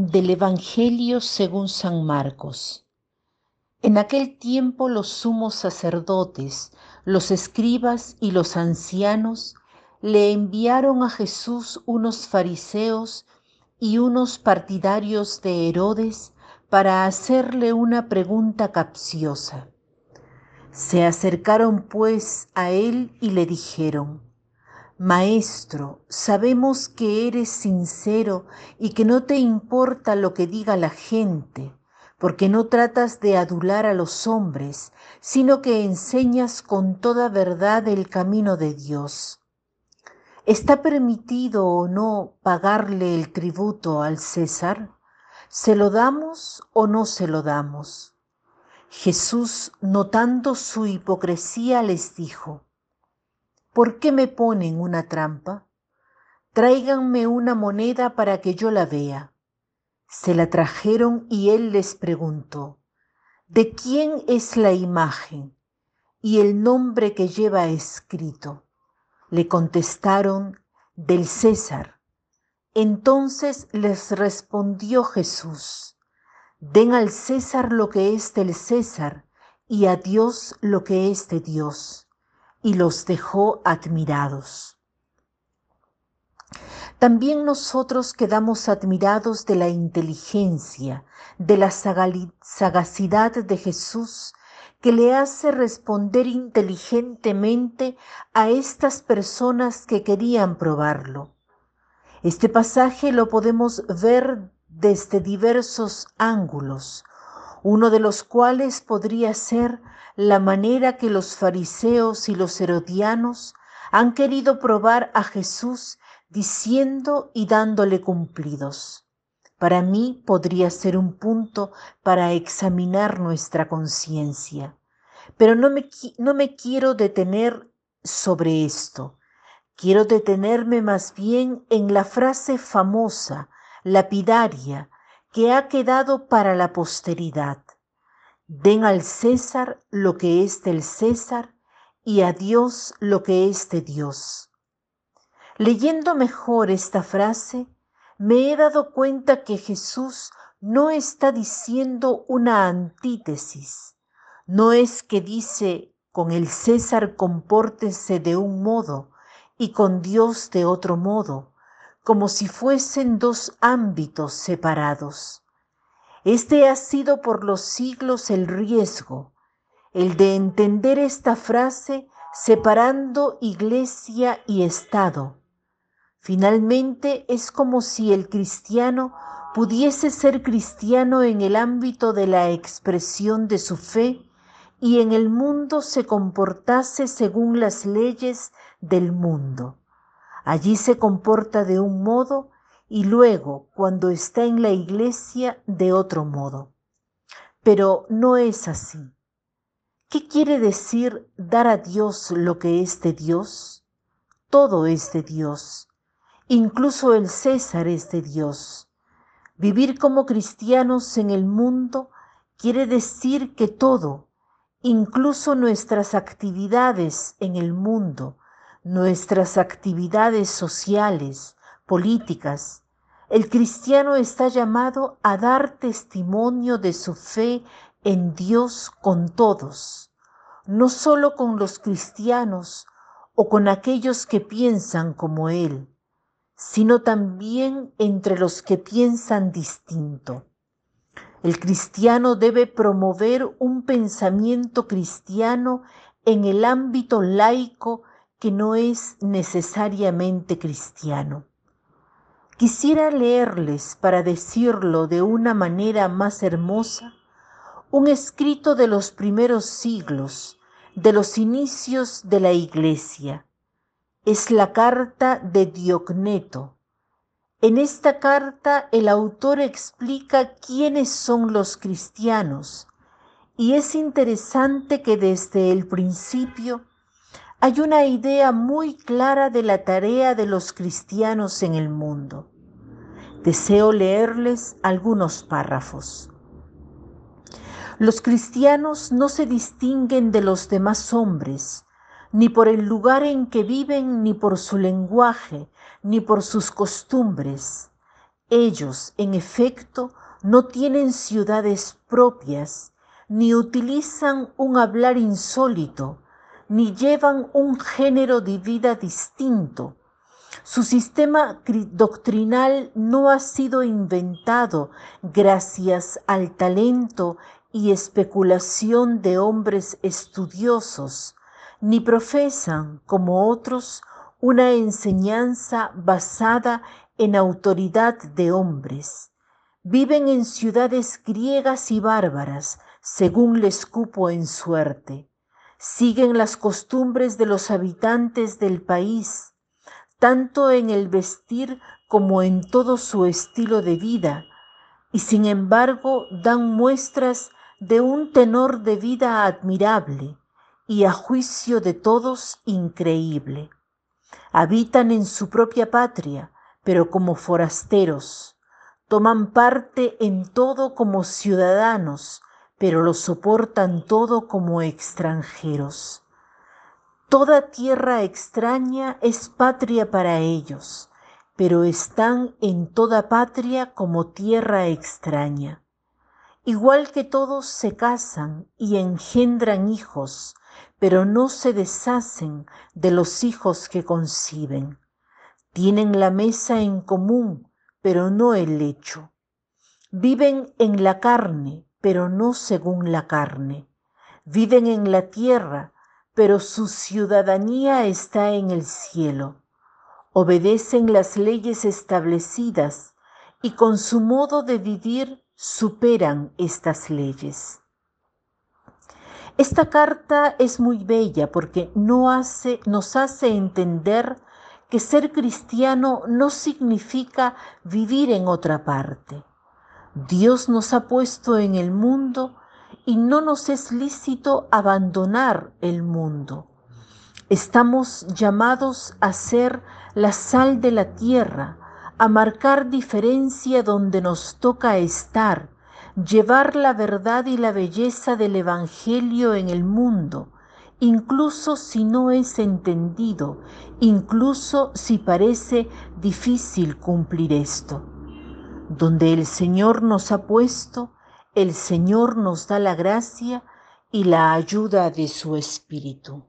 Del Evangelio según San Marcos. En aquel tiempo los sumos sacerdotes, los escribas y los ancianos le enviaron a Jesús unos fariseos y unos partidarios de Herodes para hacerle una pregunta capciosa. Se acercaron pues a él y le dijeron, Maestro, sabemos que eres sincero y que no te importa lo que diga la gente, porque no tratas de adular a los hombres, sino que enseñas con toda verdad el camino de Dios. ¿Está permitido o no pagarle el tributo al César? ¿Se lo damos o no se lo damos? Jesús, notando su hipocresía, les dijo, ¿Por qué me ponen una trampa? Tráiganme una moneda para que yo la vea. Se la trajeron y él les preguntó, ¿de quién es la imagen y el nombre que lleva escrito? Le contestaron, del César. Entonces les respondió Jesús, den al César lo que es del César y a Dios lo que es de Dios y los dejó admirados. También nosotros quedamos admirados de la inteligencia, de la sagacidad de Jesús, que le hace responder inteligentemente a estas personas que querían probarlo. Este pasaje lo podemos ver desde diversos ángulos, uno de los cuales podría ser la manera que los fariseos y los herodianos han querido probar a Jesús diciendo y dándole cumplidos. Para mí podría ser un punto para examinar nuestra conciencia, pero no me, no me quiero detener sobre esto. Quiero detenerme más bien en la frase famosa, lapidaria, que ha quedado para la posteridad. Den al César lo que es del César y a Dios lo que es de Dios. Leyendo mejor esta frase, me he dado cuenta que Jesús no está diciendo una antítesis. No es que dice, con el César compórtese de un modo y con Dios de otro modo, como si fuesen dos ámbitos separados. Este ha sido por los siglos el riesgo, el de entender esta frase separando iglesia y Estado. Finalmente es como si el cristiano pudiese ser cristiano en el ámbito de la expresión de su fe y en el mundo se comportase según las leyes del mundo. Allí se comporta de un modo y luego, cuando está en la iglesia, de otro modo. Pero no es así. ¿Qué quiere decir dar a Dios lo que es de Dios? Todo es de Dios. Incluso el César es de Dios. Vivir como cristianos en el mundo quiere decir que todo, incluso nuestras actividades en el mundo, nuestras actividades sociales, políticas, el cristiano está llamado a dar testimonio de su fe en Dios con todos, no solo con los cristianos o con aquellos que piensan como Él, sino también entre los que piensan distinto. El cristiano debe promover un pensamiento cristiano en el ámbito laico que no es necesariamente cristiano. Quisiera leerles, para decirlo de una manera más hermosa, un escrito de los primeros siglos, de los inicios de la Iglesia. Es la carta de Diogneto. En esta carta el autor explica quiénes son los cristianos y es interesante que desde el principio hay una idea muy clara de la tarea de los cristianos en el mundo. Deseo leerles algunos párrafos. Los cristianos no se distinguen de los demás hombres, ni por el lugar en que viven, ni por su lenguaje, ni por sus costumbres. Ellos, en efecto, no tienen ciudades propias, ni utilizan un hablar insólito, ni llevan un género de vida distinto. Su sistema doctrinal no ha sido inventado gracias al talento y especulación de hombres estudiosos, ni profesan, como otros, una enseñanza basada en autoridad de hombres. Viven en ciudades griegas y bárbaras, según les cupo en suerte. Siguen las costumbres de los habitantes del país, tanto en el vestir como en todo su estilo de vida, y sin embargo dan muestras de un tenor de vida admirable y a juicio de todos increíble. Habitan en su propia patria, pero como forasteros. Toman parte en todo como ciudadanos, pero lo soportan todo como extranjeros. Toda tierra extraña es patria para ellos, pero están en toda patria como tierra extraña. Igual que todos se casan y engendran hijos, pero no se deshacen de los hijos que conciben. Tienen la mesa en común, pero no el lecho. Viven en la carne, pero no según la carne. Viven en la tierra, pero su ciudadanía está en el cielo. Obedecen las leyes establecidas y con su modo de vivir superan estas leyes. Esta carta es muy bella porque no hace, nos hace entender que ser cristiano no significa vivir en otra parte. Dios nos ha puesto en el mundo y no nos es lícito abandonar el mundo. Estamos llamados a ser la sal de la tierra, a marcar diferencia donde nos toca estar, llevar la verdad y la belleza del Evangelio en el mundo, incluso si no es entendido, incluso si parece difícil cumplir esto. Donde el Señor nos ha puesto, el Señor nos da la gracia y la ayuda de su Espíritu.